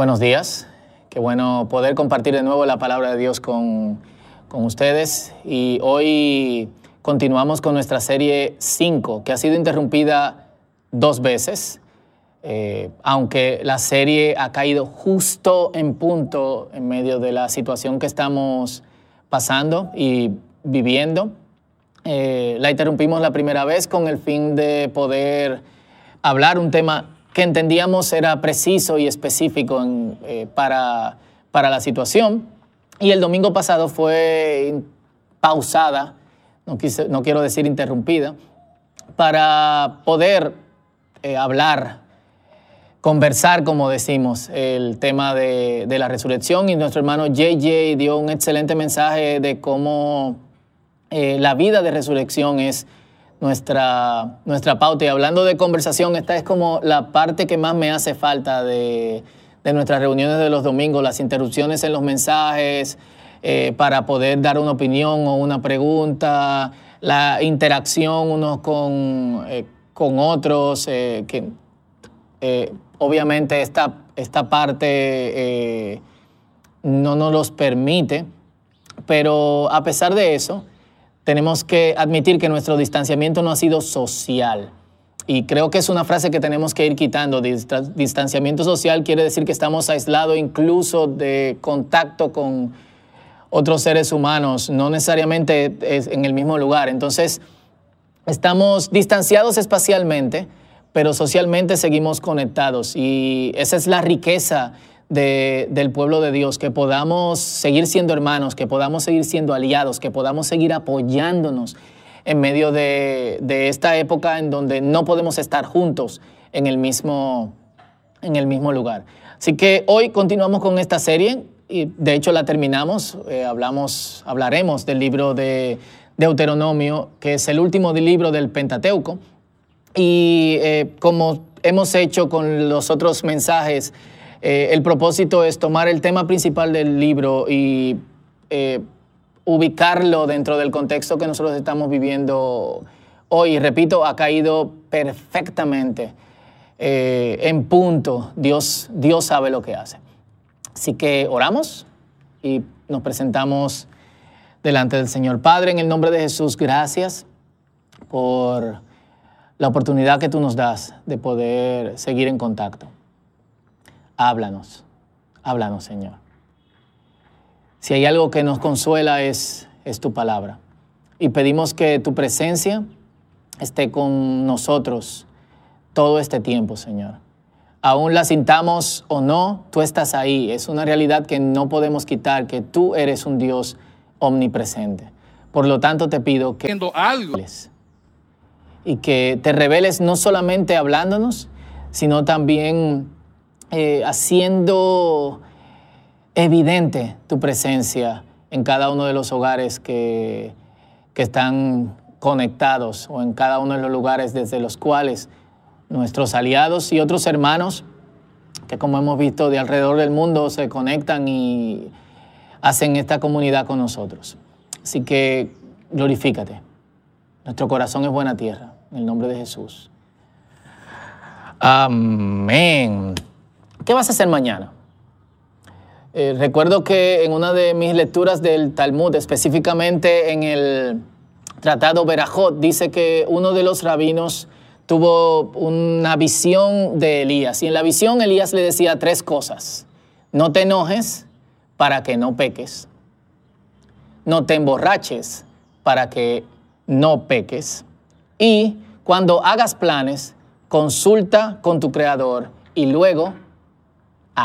Buenos días. Qué bueno poder compartir de nuevo la palabra de Dios con, con ustedes. Y hoy continuamos con nuestra serie 5, que ha sido interrumpida dos veces. Eh, aunque la serie ha caído justo en punto en medio de la situación que estamos pasando y viviendo. Eh, la interrumpimos la primera vez con el fin de poder hablar un tema que entendíamos era preciso y específico eh, para, para, la situación. Y el domingo pasado fue pausada, no, no quiero decir interrumpida, para poder eh, hablar, conversar, como decimos, el tema de, de la resurrección. Y nuestro hermano JJ dio un excelente mensaje de cómo eh, la vida de resurrección es nuestra, nuestra pauta. Y hablando de conversación, esta es como la parte que más me hace falta de, nuestras reuniones de los domingos, las interrupciones en los mensajes eh, para poder dar una opinión o una pregunta, la interacción unos con, eh, con otros, eh, que obviamente esta, esta parte no nos los permite, pero a pesar de eso, tenemos que admitir que nuestro distanciamiento no ha sido social. Y creo que es una frase que tenemos que ir quitando. Distanciamiento social quiere decir que estamos aislados incluso de contacto con otros seres humanos, no necesariamente en el mismo lugar. Entonces, estamos distanciados espacialmente, pero socialmente seguimos conectados. Y esa es la riqueza del pueblo de Dios, que podamos seguir siendo hermanos, que podamos seguir siendo aliados, que podamos seguir apoyándonos en medio de, esta época en donde no podemos estar juntos en el mismo, en el mismo lugar. Así que hoy continuamos con esta serie y de hecho la terminamos. Eh, hablamos, hablaremos del libro de Deuteronomio, que es el último libro del Pentateuco. Y eh, como hemos hecho con los otros mensajes, eh, el propósito es tomar el tema principal del libro y eh, ubicarlo dentro del contexto que nosotros estamos viviendo hoy. Repito, ha caído perfectamente eh, en punto. Dios, Dios sabe lo que hace. Así que oramos y nos presentamos delante del Señor. Padre, en el nombre de Jesús, gracias por la oportunidad que tú nos das de poder seguir en contacto háblanos, háblanos Señor. Si hay algo que nos consuela es, es tu palabra. Y pedimos que tu presencia esté con nosotros todo este tiempo, Señor. Aún la sintamos o no, tú estás ahí. Es una realidad que no podemos quitar, que tú eres un Dios omnipresente. Por lo tanto, te pido que algo. y que te reveles no solamente hablándonos, sino también eh, haciendo evidente tu presencia en cada uno de los hogares que, que están conectados o en cada uno de los lugares desde los cuales nuestros aliados y otros hermanos que como hemos visto de alrededor del mundo se conectan y hacen esta comunidad con nosotros. Así que glorifícate. Nuestro corazón es buena tierra. En el nombre de Jesús. Amén. ¿Qué vas a hacer mañana? Eh, recuerdo que en una de mis lecturas del Talmud, específicamente en el Tratado Berajot, dice que uno de los rabinos tuvo una visión de Elías. Y en la visión Elías le decía tres cosas. No te enojes para que no peques. No te emborraches para que no peques. Y cuando hagas planes, consulta con tu creador y luego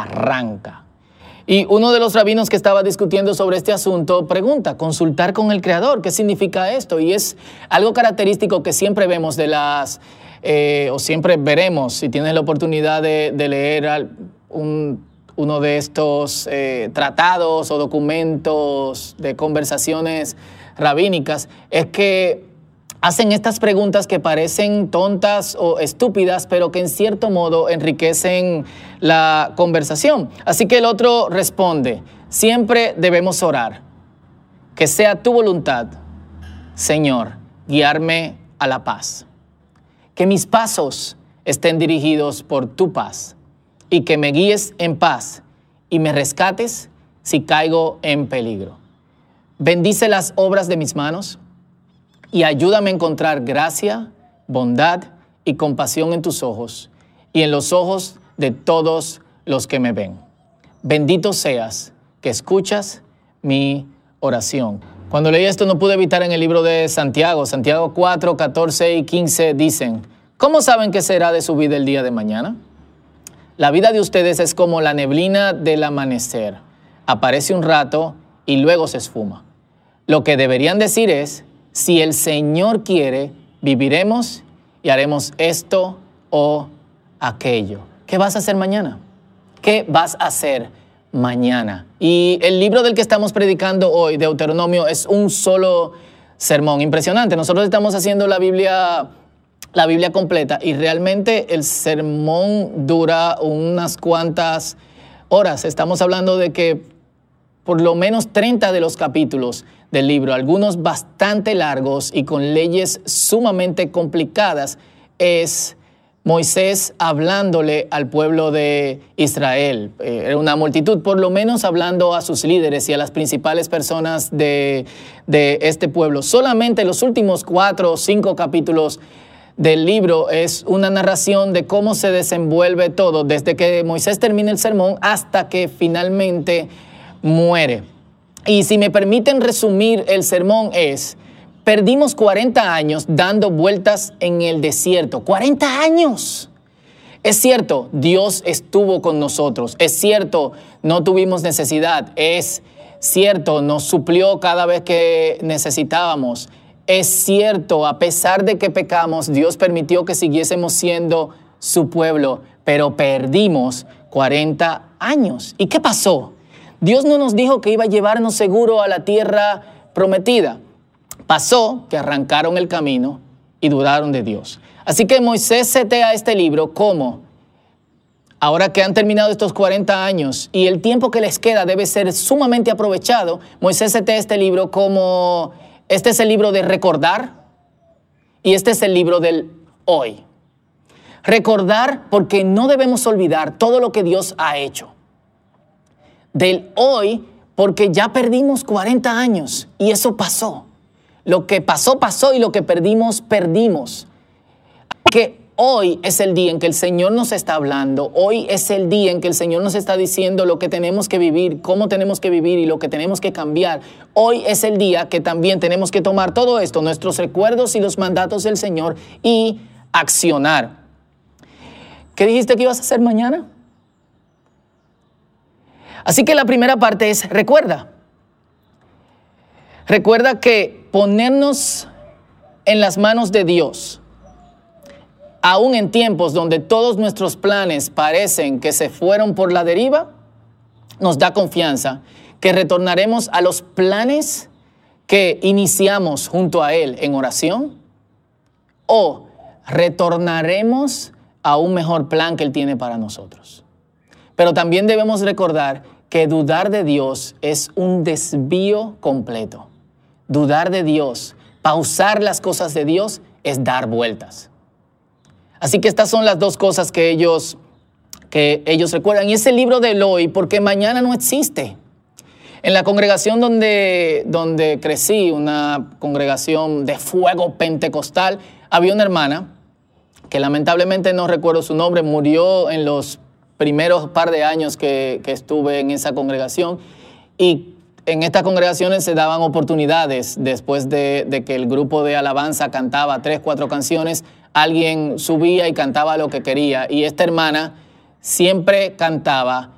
arranca. Y uno de los rabinos que estaba discutiendo sobre este asunto pregunta, consultar con el Creador, ¿qué significa esto? Y es algo característico que siempre vemos de las, eh, o siempre veremos, si tienes la oportunidad de, leer uno de estos eh, tratados o documentos de conversaciones rabínicas, es que hacen estas preguntas que parecen tontas o estúpidas, pero que en cierto modo enriquecen la conversación. Así que el otro responde, siempre debemos orar, que sea tu voluntad, Señor, guiarme a la paz. Que mis pasos estén dirigidos por tu paz y que me guíes en paz y me rescates si caigo en peligro. Bendice las obras de mis manos y ayúdame a encontrar gracia, bondad y compasión en tus ojos y en los ojos de todos los que me ven. Bendito seas que escuchas mi oración. Cuando leí esto no pude evitar en el libro de Santiago, Santiago 4, 14 y 15 dicen, ¿cómo saben qué será de su vida el día de mañana? La vida de ustedes es como la neblina del amanecer. Aparece un rato y luego se esfuma. Lo que deberían decir es, si el Señor quiere, viviremos y haremos esto o aquello. ¿Qué vas a hacer mañana? ¿Qué vas a hacer mañana? Y el libro del que estamos predicando hoy, Deuteronomio, es un solo sermón. Impresionante. Nosotros estamos haciendo la Biblia, la Biblia completa y realmente el sermón dura unas cuantas horas. Estamos hablando de que por lo menos 30 de los capítulos del libro, algunos bastante largos y con leyes sumamente complicadas, es Moisés hablándole al pueblo de Israel. Eh, una multitud, por lo menos hablando a sus líderes y a las principales personas de, de este pueblo. Solamente los últimos cuatro o cinco capítulos del libro es una narración de cómo se desenvuelve todo, desde que Moisés termina el sermón hasta que finalmente muere. Y si me permiten resumir el sermón es, Perdimos 40 años dando vueltas en el desierto. 40 años. Es cierto, Dios estuvo con nosotros. Es cierto, no tuvimos necesidad. Es cierto, nos suplió cada vez que necesitábamos. Es cierto, a pesar de que pecamos, Dios permitió que siguiésemos siendo su pueblo, pero perdimos 40 años. ¿Y qué pasó? Dios no nos dijo que iba a llevarnos seguro a la tierra prometida. Pasó que arrancaron el camino y dudaron de Dios. Así que Moisés setea este libro como, ahora que han terminado estos 40 años y el tiempo que les queda debe ser sumamente aprovechado, Moisés setea este libro como, este es el libro de recordar y este es el libro del hoy. Recordar porque no debemos olvidar todo lo que Dios ha hecho. Del hoy porque ya perdimos 40 años y eso pasó. Lo que pasó, pasó y lo que perdimos, perdimos. Que hoy es el día en que el Señor nos está hablando, hoy es el día en que el Señor nos está diciendo lo que tenemos que vivir, cómo tenemos que vivir y lo que tenemos que cambiar. Hoy es el día que también tenemos que tomar todo esto, nuestros recuerdos y los mandatos del Señor y accionar. ¿Qué dijiste que ibas a hacer mañana? Así que la primera parte es recuerda. Recuerda que ponernos en las manos de Dios, aún en tiempos donde todos nuestros planes parecen que se fueron por la deriva, nos da confianza que retornaremos a los planes que iniciamos junto a Él en oración o retornaremos a un mejor plan que Él tiene para nosotros. Pero también debemos recordar que dudar de Dios es un desvío completo dudar de Dios, pausar las cosas de Dios, es dar vueltas. Así que estas son las dos cosas que ellos, que ellos recuerdan. Y ese libro de hoy, porque mañana no existe. En la congregación donde, donde crecí, una congregación de fuego pentecostal, había una hermana que lamentablemente no recuerdo su nombre, murió en los primeros par de años que, estuve en esa congregación y en estas congregaciones se daban oportunidades después de, que el grupo de alabanza cantaba tres, cuatro canciones, alguien subía y cantaba lo que quería. Y esta hermana siempre cantaba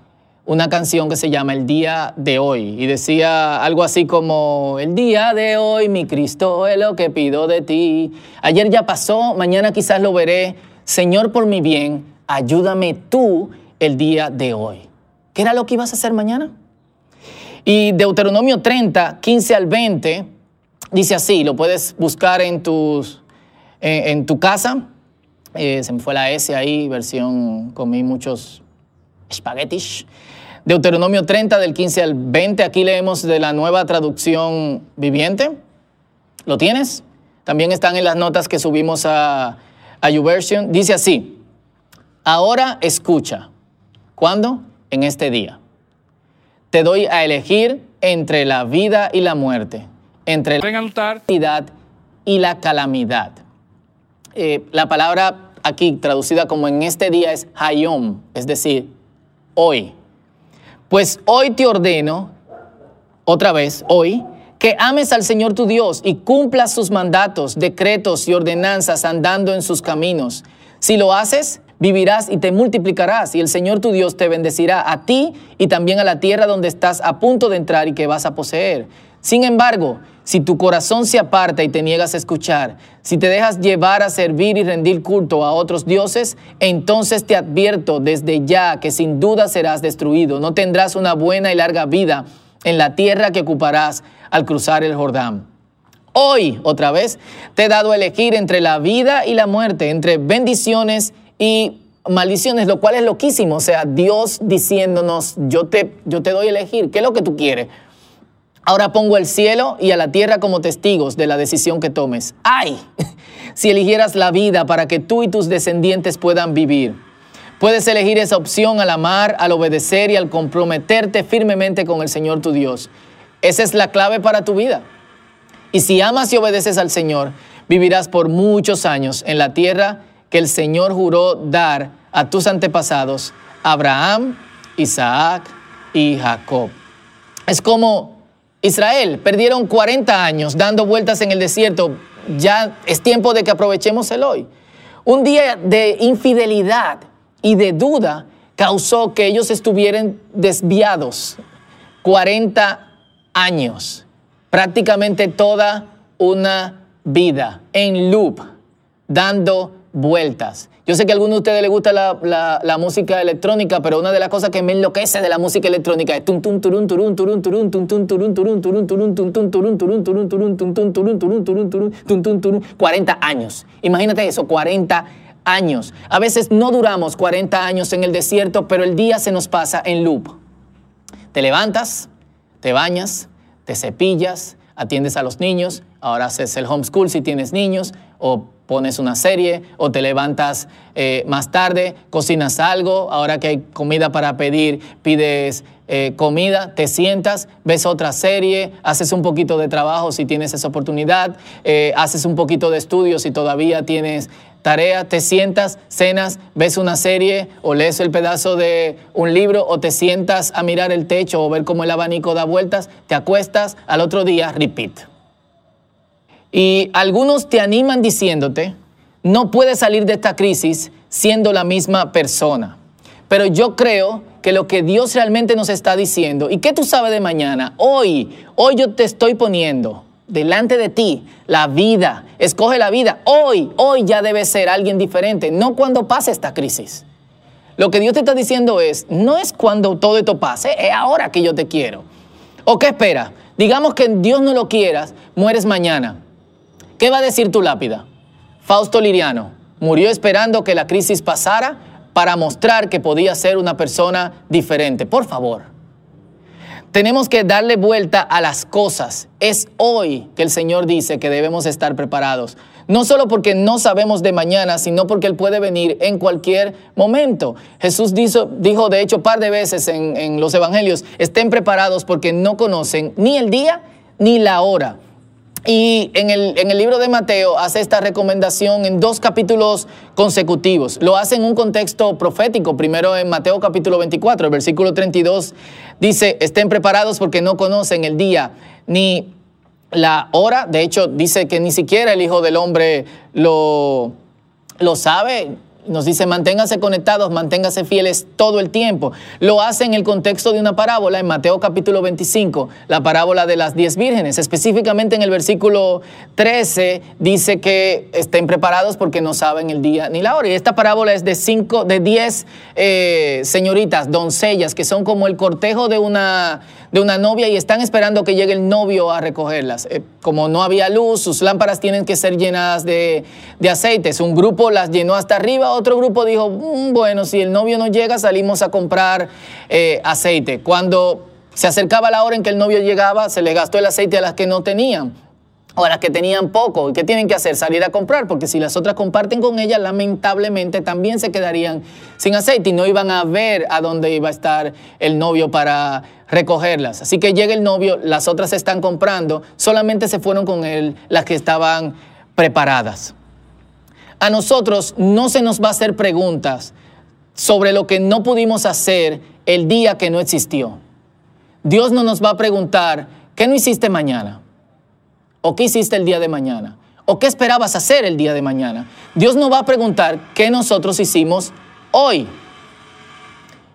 una canción que se llama El día de hoy y decía algo así como, el día de hoy, mi Cristo, es lo que pido de ti. Ayer ya pasó, mañana quizás lo veré. Señor, por mi bien, ayúdame tú el día de hoy. ¿Qué era lo que ibas a hacer mañana? Y Deuteronomio 30, 15 al 20, dice así, lo puedes buscar en, tus, en, tu casa. Eh, se me fue la S ahí, versión, comí muchos espaguetis. Deuteronomio 30 del 15 al 20, aquí leemos de la nueva traducción viviente. ¿Lo tienes? También están en las notas que subimos a, a YouVersion. Dice así, ahora escucha. ¿Cuándo? En este día te doy a elegir entre la vida y la muerte, entre la felicidad y la calamidad. Eh, la palabra aquí traducida como en este día es hayom, es decir, hoy. Pues hoy te ordeno, otra vez, hoy, que ames al Señor tu Dios y cumplas sus mandatos, decretos y ordenanzas andando en sus caminos. Si lo haces, vivirás y te multiplicarás y el Señor tu Dios te bendecirá a ti y también a la tierra donde estás a punto de entrar y que vas a poseer. Sin embargo, si tu corazón se aparta y te niegas a escuchar, si te dejas llevar a servir y rendir culto a otros dioses, entonces te advierto desde ya que sin duda serás destruido. No tendrás una buena y larga vida en la tierra que ocuparás al cruzar el Jordán. Hoy, otra vez, te he dado a elegir entre la vida y la muerte, entre bendiciones y maldiciones, lo cual es loquísimo. O sea, Dios diciéndonos, yo te, yo te doy a elegir, ¿qué es lo que tú quieres? Ahora pongo el cielo y a la tierra como testigos de la decisión que tomes. ¡Ay! Si eligieras la vida para que tú y tus descendientes puedan vivir. Puedes elegir esa opción al amar, al obedecer y al comprometerte firmemente con el Señor tu Dios. Esa es la clave para tu vida. Y si amas y obedeces al Señor, vivirás por muchos años en la tierra que el Señor juró dar a tus antepasados, Abraham, Isaac y Jacob. Es como Israel, perdieron 40 años dando vueltas en el desierto, ya es tiempo de que aprovechemos el hoy. Un día de infidelidad y de duda causó que ellos estuvieran desviados 40 años, prácticamente toda una vida en loop, dando vueltas. Yo sé que a algunos de ustedes les gusta la, música electrónica, pero una de las cosas que me enloquece de la música electrónica es tum tum turun turun turun turun tum tum turun turun turun turun tum tum turun turun turun turun tum tum turun turun turun turun tum tum turun 40 años. Imagínate eso, 40 años. A veces no duramos 40 años en el desierto, pero el día se nos pasa en loop. Te levantas, te bañas, te cepillas, atiendes a los niños, ahora haces el homeschool si tienes niños, o pones una serie o te levantas eh, más tarde, cocinas algo, ahora que hay comida para pedir, pides eh, comida, te sientas, ves otra serie, haces un poquito de trabajo si tienes esa oportunidad, eh, haces un poquito de estudio si todavía tienes tarea, te sientas, cenas, ves una serie o lees el pedazo de un libro o te sientas a mirar el techo o ver cómo el abanico da vueltas, te acuestas, al otro día, repeat. Y algunos te animan diciéndote, no puedes salir de esta crisis siendo la misma persona. Pero yo creo que lo que Dios realmente nos está diciendo, ¿y qué tú sabes de mañana? Hoy, hoy yo te estoy poniendo delante de ti la vida. Escoge la vida. Hoy, hoy ya debe ser alguien diferente, no cuando pase esta crisis. Lo que Dios te está diciendo es, no es cuando todo esto pase, es ahora que yo te quiero. ¿O qué espera? Digamos que Dios no lo quieras, mueres mañana. ¿Qué va a decir tu lápida? Fausto Liriano murió esperando que la crisis pasara para mostrar que podía ser una persona diferente. Por favor, tenemos que darle vuelta a las cosas. Es hoy que el Señor dice que debemos estar preparados. No solo porque no sabemos de mañana, sino porque Él puede venir en cualquier momento. Jesús dijo, dijo de hecho, un par de veces en, en los evangelios, estén preparados porque no conocen ni el día ni la hora. Y en el, libro de Mateo hace esta recomendación en dos capítulos consecutivos. Lo hace en un contexto profético. Primero en Mateo capítulo 24, el versículo 32 dice, estén preparados porque no conocen el día ni la hora. De hecho, dice que ni siquiera el Hijo del Hombre lo, lo sabe nos dice, manténgase conectados, manténgase fieles todo el tiempo. Lo hace en el contexto de una parábola en Mateo capítulo 25, la parábola de las diez vírgenes. Específicamente en el versículo 13 dice que estén preparados porque no saben el día ni la hora. Y esta parábola es de cinco, de diez eh, señoritas, doncellas, que son como el cortejo de una, de una novia y están esperando que llegue el novio a recogerlas. Eh, como no había luz, sus lámparas tienen que ser llenadas de, de aceites. Un grupo las llenó hasta arriba, otro grupo dijo, mm, bueno, si el novio no llega, salimos a comprar eh, aceite. Cuando se acercaba la hora en que el novio llegaba, se le gastó el aceite a las que no tenían. O las que tenían poco. ¿Y qué tienen que hacer? Salir a comprar, porque si las otras comparten con ella, lamentablemente también se quedarían sin aceite y no iban a ver a dónde iba a estar el novio para recogerlas. Así que llega el novio, las otras están comprando, solamente se fueron con él las que estaban preparadas. A nosotros no se nos va a hacer preguntas sobre lo que no pudimos hacer el día que no existió. Dios no nos va a preguntar, ¿qué no hiciste mañana? ¿O qué hiciste el día de mañana? ¿O qué esperabas hacer el día de mañana? Dios no va a preguntar qué nosotros hicimos hoy.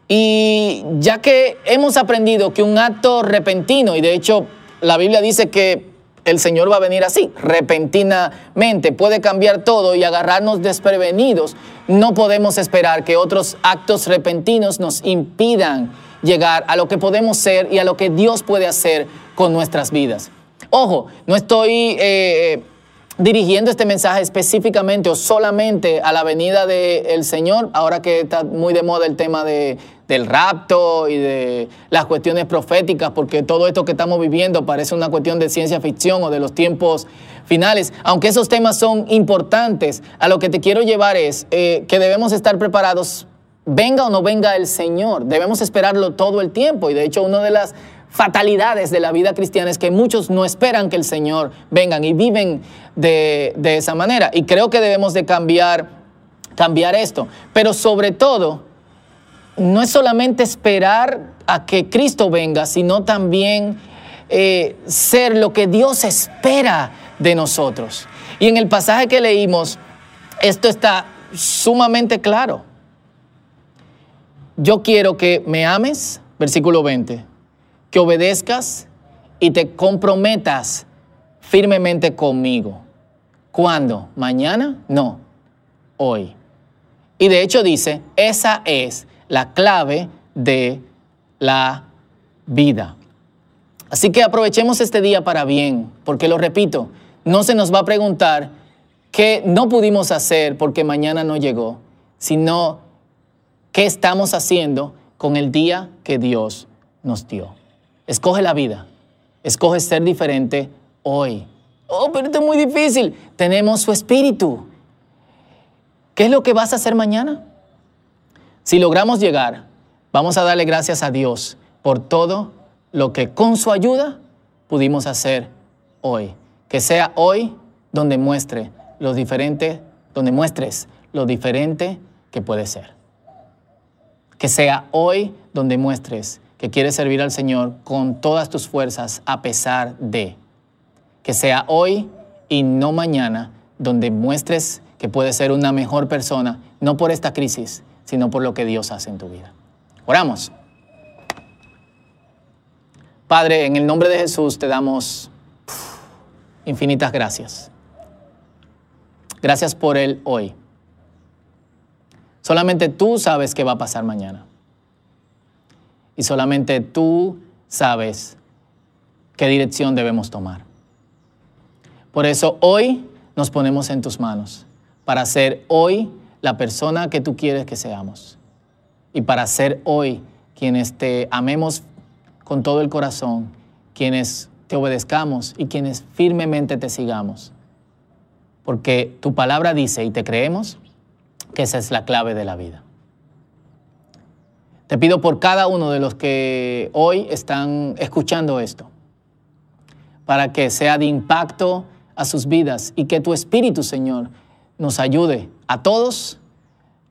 Y ya que hemos aprendido que un acto repentino, y de hecho la Biblia dice que el Señor va a venir así, repentinamente, puede cambiar todo y agarrarnos desprevenidos, no podemos esperar que otros actos repentinos nos impidan llegar a lo que podemos ser y a lo que Dios puede hacer con nuestras vidas. Ojo, no estoy eh, dirigiendo este mensaje específicamente o solamente a la venida del Señor, ahora que está muy de moda el tema de, del rapto y de las cuestiones proféticas, porque todo esto que estamos viviendo parece una cuestión de ciencia ficción o de los tiempos finales. Aunque esos temas son importantes, a lo que te quiero llevar es eh, que debemos estar preparados, venga o no venga el Señor, debemos esperarlo todo el tiempo. Y de hecho, una de las fatalidades de la vida cristiana es que muchos no esperan que el Señor vengan y viven de, esa manera. Y creo que debemos de cambiar, cambiar esto. Pero sobre todo, no es solamente esperar a que Cristo venga, sino también eh, ser lo que Dios espera de nosotros. Y en el pasaje que leímos, esto está sumamente claro. Yo quiero que me ames, versículo 20 que obedezcas y te comprometas firmemente conmigo. ¿Cuándo? ¿Mañana? No, hoy. Y de hecho dice, esa es la clave de la vida. Así que aprovechemos este día para bien, porque lo repito, no se nos va a preguntar qué no pudimos hacer porque mañana no llegó, sino qué estamos haciendo con el día que Dios nos dio. Escoge la vida. Escoge ser diferente hoy. Oh, pero esto es muy difícil. Tenemos su espíritu. ¿Qué es lo que vas a hacer mañana? Si logramos llegar, vamos a darle gracias a Dios por todo lo que con su ayuda pudimos hacer hoy. Que sea hoy donde muestre lo diferente, donde muestres lo diferente que puede ser. Que sea hoy donde muestres que quieres servir al Señor con todas tus fuerzas a pesar de. Que sea hoy y no mañana donde muestres que puedes ser una mejor persona, no por esta crisis, sino por lo que Dios hace en tu vida. Oramos. Padre, en el nombre de Jesús te damos infinitas gracias. Gracias por el hoy. Solamente tú sabes qué va a pasar mañana y solamente tú sabes qué dirección debemos tomar. Por eso hoy nos ponemos en tus manos para ser hoy la persona que tú quieres que seamos y para ser hoy quienes te amemos con todo el corazón, quienes te obedezcamos y quienes firmemente te sigamos. Porque tu palabra dice y te creemos que esa es la clave de la vida. Te pido por cada uno de los que hoy están escuchando esto, para que sea de impacto a sus vidas y que tu Espíritu, Señor, nos ayude a todos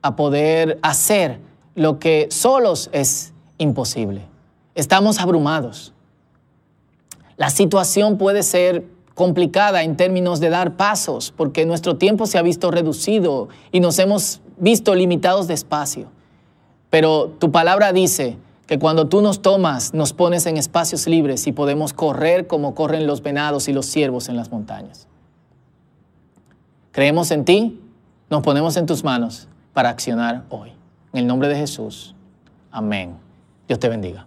a poder hacer lo que solos es imposible. Estamos abrumados. La situación puede ser complicada en términos de dar pasos, porque nuestro tiempo se ha visto reducido y nos hemos visto limitados de espacio. Pero tu palabra dice que cuando tú nos tomas, nos pones en espacios libres y podemos correr como corren los venados y los ciervos en las montañas. Creemos en ti, nos ponemos en tus manos para accionar hoy. En el nombre de Jesús. Amén. Dios te bendiga.